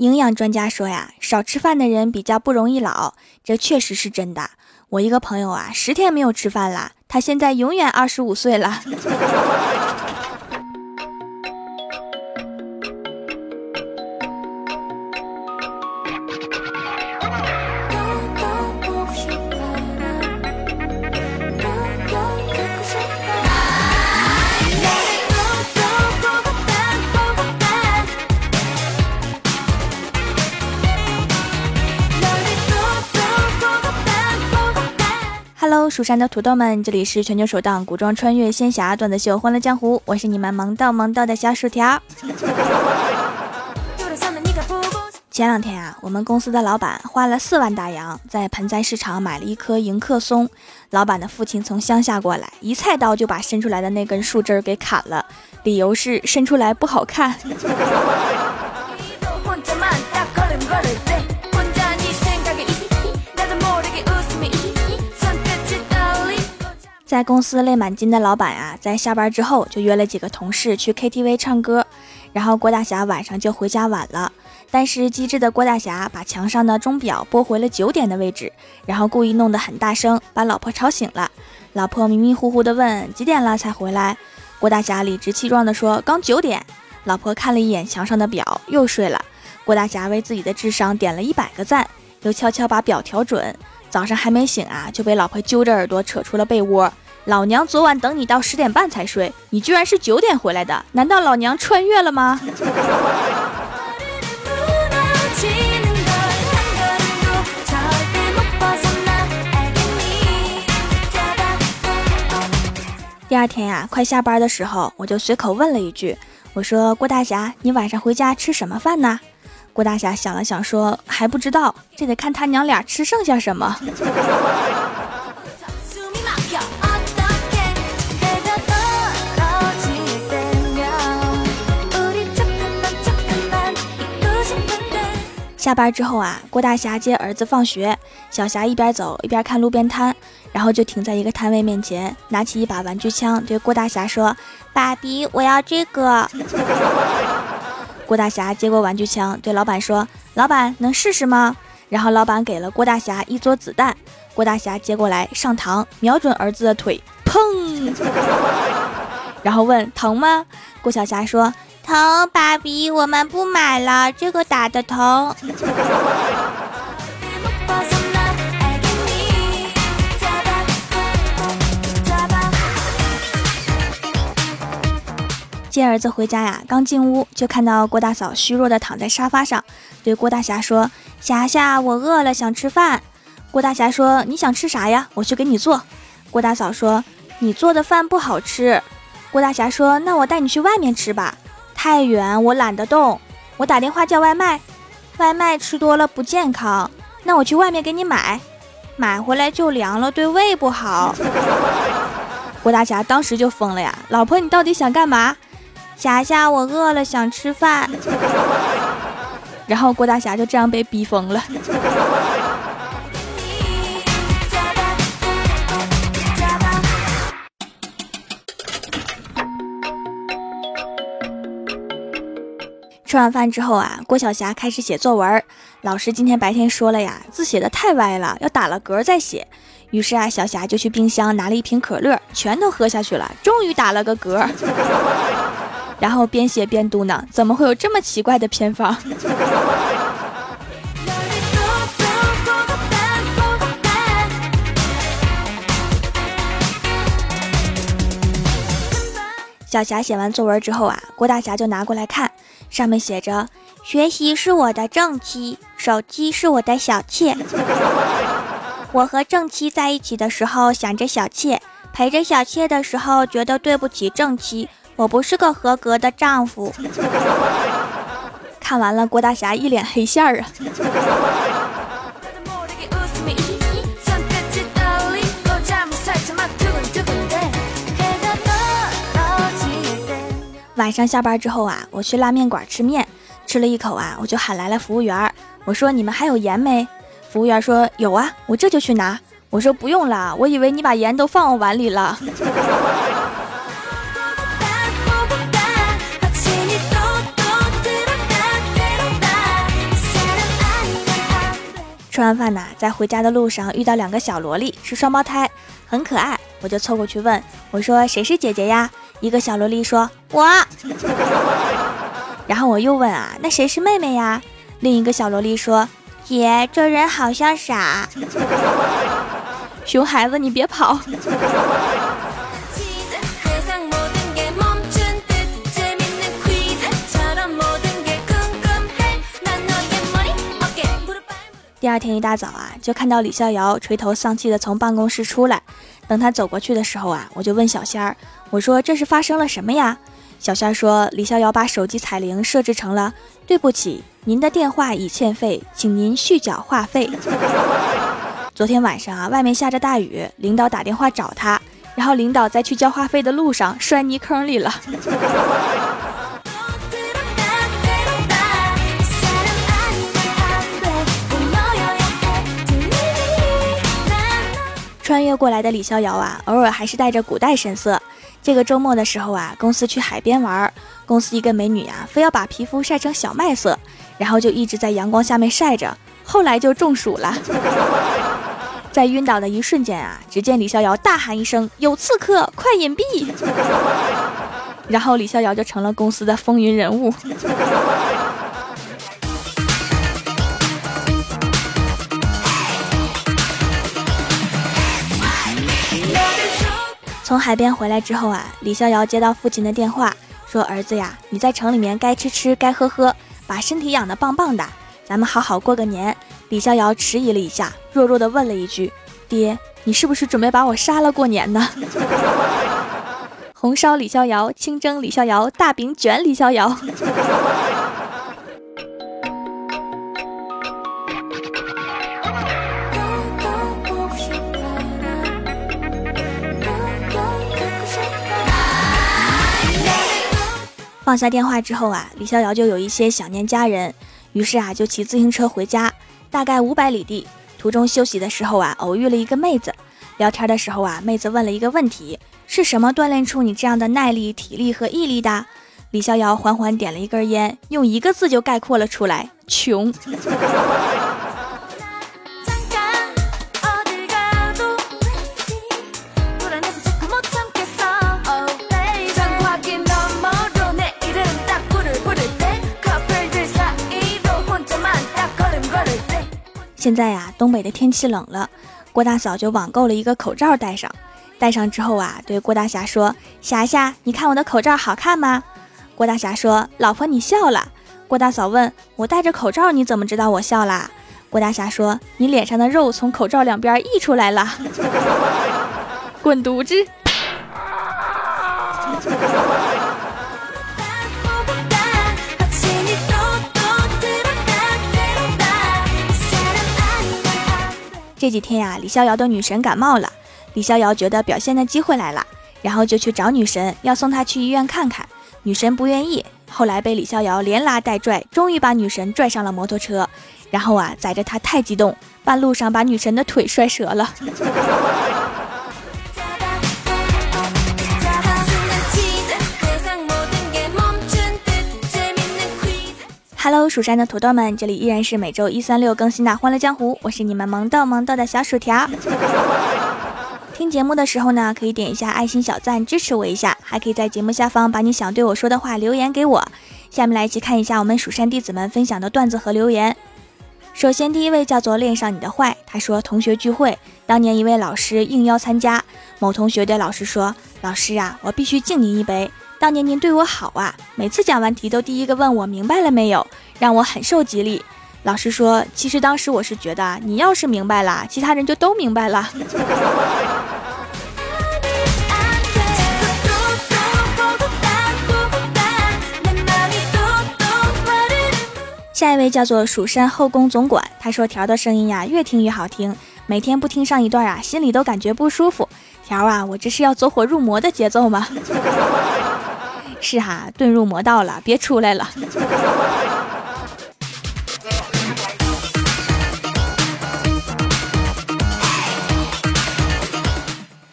营养专家说呀，少吃饭的人比较不容易老，这确实是真的。我一个朋友啊，十天没有吃饭了，他现在永远二十五岁了。Hello，蜀山的土豆们，这里是全球首档古装穿越仙侠段子秀《欢乐江湖》，我是你们萌到萌到的小薯条。前两天啊，我们公司的老板花了四万大洋在盆栽市场买了一棵迎客松。老板的父亲从乡下过来，一菜刀就把伸出来的那根树枝给砍了，理由是伸出来不好看。在公司累满筋的老板啊，在下班之后就约了几个同事去 KTV 唱歌，然后郭大侠晚上就回家晚了。但是机智的郭大侠把墙上的钟表拨回了九点的位置，然后故意弄得很大声，把老婆吵醒了。老婆迷迷糊糊的问几点了才回来，郭大侠理直气壮的说刚九点。老婆看了一眼墙上的表，又睡了。郭大侠为自己的智商点了一百个赞，又悄悄把表调准。早上还没醒啊，就被老婆揪着耳朵扯出了被窝。老娘昨晚等你到十点半才睡，你居然是九点回来的，难道老娘穿越了吗？第二天呀，快下班的时候，我就随口问了一句：“我说郭大侠，你晚上回家吃什么饭呢？”郭大侠想了想说：“还不知道，这得看他娘俩吃剩下什么。”下班之后啊，郭大侠接儿子放学，小霞一边走一边看路边摊，然后就停在一个摊位面前，拿起一把玩具枪对郭大侠说：“爸比，我要这个。”郭大侠接过玩具枪，对老板说：“老板，能试试吗？”然后老板给了郭大侠一撮子弹，郭大侠接过来上膛，瞄准儿子的腿，砰！然后问：“疼吗？”郭小侠说。疼，爸比，我们不买了，这个打的疼。接儿子回家呀，刚进屋就看到郭大嫂虚弱的躺在沙发上，对郭大侠说：“霞霞，我饿了，想吃饭。”郭大侠说：“你想吃啥呀？我去给你做。”郭大嫂说：“你做的饭不好吃。”郭大侠说：“那我带你去外面吃吧。”太远，我懒得动。我打电话叫外卖，外卖吃多了不健康。那我去外面给你买，买回来就凉了，对胃不好。郭大侠当时就疯了呀！老婆，你到底想干嘛？霞霞，我饿了，想吃饭。然后郭大侠就这样被逼疯了。吃完饭之后啊，郭晓霞开始写作文。老师今天白天说了呀，字写的太歪了，要打了格再写。于是啊，小霞就去冰箱拿了一瓶可乐，全都喝下去了，终于打了个嗝。然后边写边嘟囔：怎么会有这么奇怪的偏方？小霞写完作文之后啊，郭大侠就拿过来看。上面写着：“学习是我的正妻，手机是我的小妾。我和正妻在一起的时候想着小妾，陪着小妾的时候觉得对不起正妻，我不是个合格的丈夫。”看完了，郭大侠一脸黑线儿啊！晚上下班之后啊，我去拉面馆吃面，吃了一口啊，我就喊来了服务员。我说：“你们还有盐没？”服务员说：“有啊，我这就去拿。”我说：“不用了，我以为你把盐都放我碗里了。”吃完饭呢，在回家的路上遇到两个小萝莉，是双胞胎，很可爱，我就凑过去问，我说谁是姐姐呀？一个小萝莉说我，然后我又问啊，那谁是妹妹呀？另一个小萝莉说，姐，这人好像傻。熊孩子，你别跑。第二天一大早啊，就看到李逍遥垂头丧气的从办公室出来。等他走过去的时候啊，我就问小仙儿：“我说这是发生了什么呀？”小仙儿说：“李逍遥把手机彩铃设置成了‘对不起，您的电话已欠费，请您续缴话费’。昨天晚上啊，外面下着大雨，领导打电话找他，然后领导在去交话费的路上摔泥坑里了。”过来的李逍遥啊，偶尔还是带着古代神色。这个周末的时候啊，公司去海边玩，公司一个美女啊，非要把皮肤晒成小麦色，然后就一直在阳光下面晒着，后来就中暑了。在晕倒的一瞬间啊，只见李逍遥大喊一声：“有刺客，快隐蔽！” 然后李逍遥就成了公司的风云人物。从海边回来之后啊，李逍遥接到父亲的电话，说：“儿子呀，你在城里面该吃吃，该喝喝，把身体养得棒棒的，咱们好好过个年。”李逍遥迟疑了一下，弱弱的问了一句：“爹，你是不是准备把我杀了过年呢？” 红烧李逍遥，清蒸李逍遥，大饼卷李逍遥。放下电话之后啊，李逍遥就有一些想念家人，于是啊就骑自行车回家，大概五百里地。途中休息的时候啊，偶遇了一个妹子，聊天的时候啊，妹子问了一个问题：是什么锻炼出你这样的耐力、体力和毅力的？李逍遥缓缓点了一根烟，用一个字就概括了出来：穷。现在呀，东北的天气冷了，郭大嫂就网购了一个口罩戴上。戴上之后啊，对郭大侠说：“霞霞，你看我的口罩好看吗？”郭大侠说：“老婆，你笑了。”郭大嫂问：“我戴着口罩，你怎么知道我笑啦？”郭大侠说：“你脸上的肉从口罩两边溢出来了。” 滚犊子！这几天呀，李逍遥的女神感冒了，李逍遥觉得表现的机会来了，然后就去找女神，要送她去医院看看。女神不愿意，后来被李逍遥连拉带拽，终于把女神拽上了摩托车，然后啊，载着她太激动，半路上把女神的腿摔折了。Hello，蜀山的土豆们，这里依然是每周一、三、六更新的《欢乐江湖》，我是你们萌豆萌豆的小薯条。听节目的时候呢，可以点一下爱心小赞支持我一下，还可以在节目下方把你想对我说的话留言给我。下面来一起看一下我们蜀山弟子们分享的段子和留言。首先，第一位叫做恋上你的坏，他说同学聚会，当年一位老师应邀参加，某同学对老师说：“老师啊，我必须敬您一杯。”当年您对我好啊，每次讲完题都第一个问我明白了没有，让我很受激励。老师说，其实当时我是觉得，你要是明白了，其他人就都明白了。下一位叫做蜀山后宫总管，他说条的声音呀，越听越好听，每天不听上一段啊，心里都感觉不舒服。条啊，我这是要走火入魔的节奏吗？是哈，遁入魔道了，别出来了。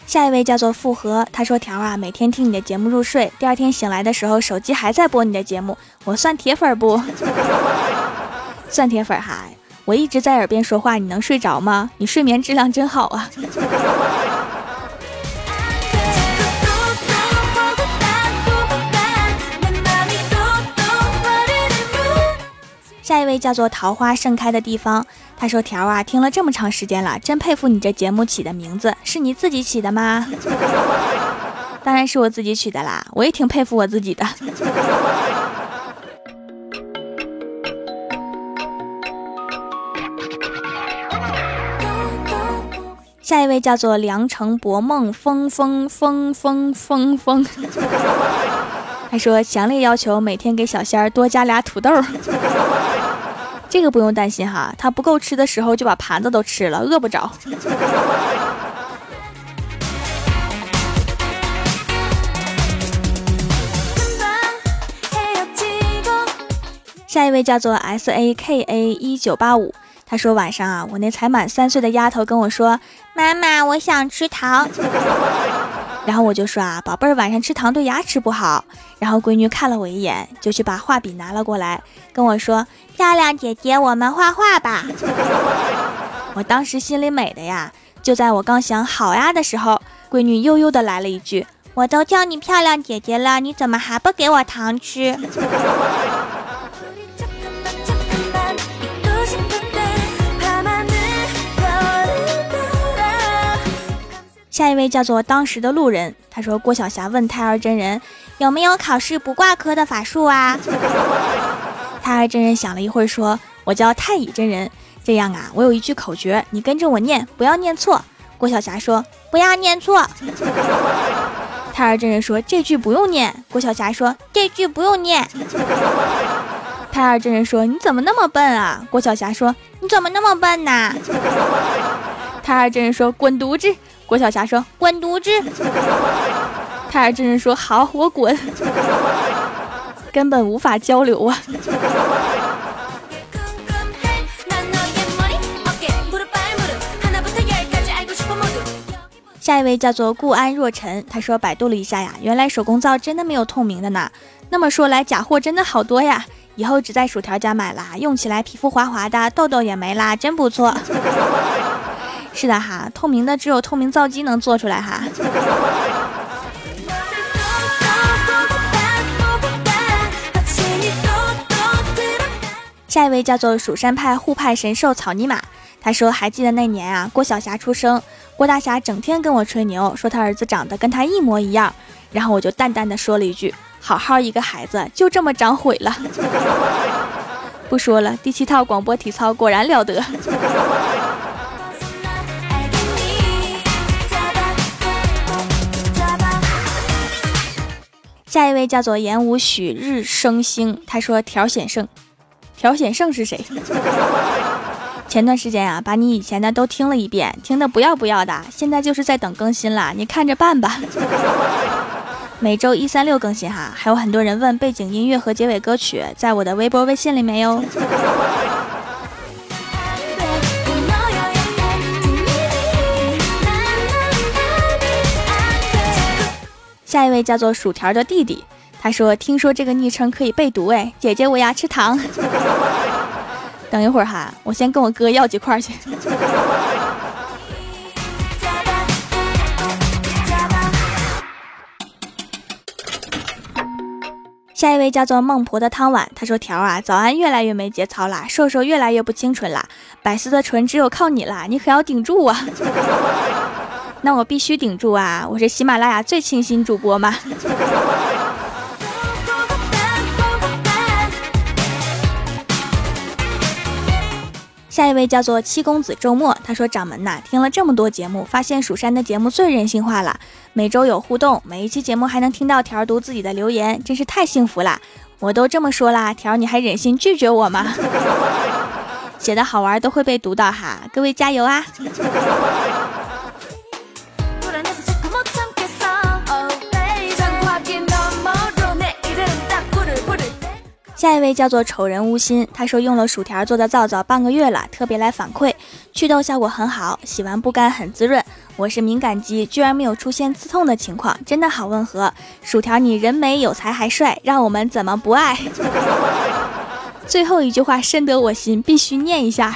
下一位叫做复合，他说：“条啊，每天听你的节目入睡，第二天醒来的时候，手机还在播你的节目，我算铁粉不？算铁粉哈。我一直在耳边说话，你能睡着吗？你睡眠质量真好啊。位叫做桃花盛开的地方，他说：“条啊，听了这么长时间了，真佩服你这节目起的名字，是你自己起的吗？” 当然是我自己取的啦，我也挺佩服我自己的。下一位叫做良辰博梦风风风风风风，他说强烈要求每天给小仙儿多加俩土豆。这个不用担心哈，他不够吃的时候就把盘子都吃了，饿不着。下一位叫做 S A K A 一九八五，他说晚上啊，我那才满三岁的丫头跟我说：“妈妈，我想吃糖。”然后我就说啊，宝贝儿，晚上吃糖对牙齿不好。然后闺女看了我一眼，就去把画笔拿了过来，跟我说：“漂亮姐姐，我们画画吧。”我当时心里美的呀。就在我刚想好呀的时候，闺女悠悠的来了一句：“我都叫你漂亮姐姐了，你怎么还不给我糖吃？” 下一位叫做当时的路人，他说郭晓霞问胎儿真人有没有考试不挂科的法术啊？太儿真人想了一会儿说：“我叫太乙真人，这样啊，我有一句口诀，你跟着我念，不要念错。”郭晓霞说：“不要念错。”太儿真人说：“这句不用念。”郭晓霞说：“这句不用念。”太儿真人说：“你怎么那么笨啊？”郭晓霞说：“你怎么那么笨呐？” 胎儿真人说：“滚犊子！”郭晓霞说：“滚犊子！” 胎儿真人说：“好，我滚。”根本无法交流啊！下一位叫做顾安若尘，他说：“百度了一下呀，原来手工皂真的没有透明的呢。那么说来，假货真的好多呀。以后只在薯条家买啦，用起来皮肤滑滑的，痘痘也没啦，真不错。”是的哈，透明的只有透明皂基能做出来哈。下一位叫做蜀山派护派神兽草泥马，他说还记得那年啊，郭晓霞出生，郭大侠整天跟我吹牛，说他儿子长得跟他一模一样，然后我就淡淡的说了一句：好好一个孩子，就这么长毁了。不说了，第七套广播体操果然了得。下一位叫做言无许日升星，他说条显胜，条显胜是谁？前段时间啊，把你以前的都听了一遍，听的不要不要的，现在就是在等更新了，你看着办吧。每周一三六更新哈，还有很多人问背景音乐和结尾歌曲，在我的微博、微信里没有。下一位叫做薯条的弟弟，他说：“听说这个昵称可以被读，哎，姐姐我要吃糖。等一会儿哈，我先跟我哥要几块去。”下一位叫做孟婆的汤碗，他说：“条啊，早安越来越没节操啦，瘦瘦越来越不清纯啦，百思的唇只有靠你啦，你可要顶住啊！” 那我必须顶住啊！我是喜马拉雅最清新主播嘛。下一位叫做七公子周末，他说：“掌门呐，听了这么多节目，发现蜀山的节目最人性化了，每周有互动，每一期节目还能听到条读自己的留言，真是太幸福啦。我都这么说啦，条你还忍心拒绝我吗？写的好玩都会被读到哈，各位加油啊！”下一位叫做丑人无心，他说用了薯条做的皂皂半个月了，特别来反馈，祛痘效果很好，洗完不干，很滋润。我是敏感肌，居然没有出现刺痛的情况，真的好温和。薯条你人美有才还帅，让我们怎么不爱？最后一句话深得我心，必须念一下。